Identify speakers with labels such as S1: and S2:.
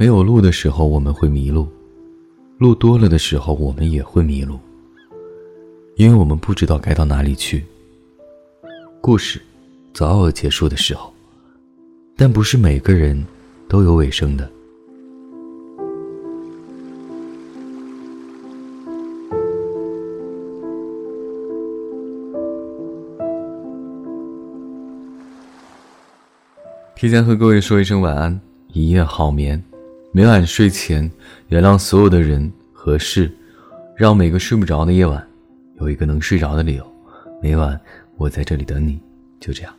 S1: 没有路的时候，我们会迷路；路多了的时候，我们也会迷路。因为我们不知道该到哪里去。故事早有结束的时候，但不是每个人都有尾声的。提前和各位说一声晚安，一夜好眠。每晚睡前，原谅所有的人和事，让每个睡不着的夜晚有一个能睡着的理由。每晚我在这里等你，就这样。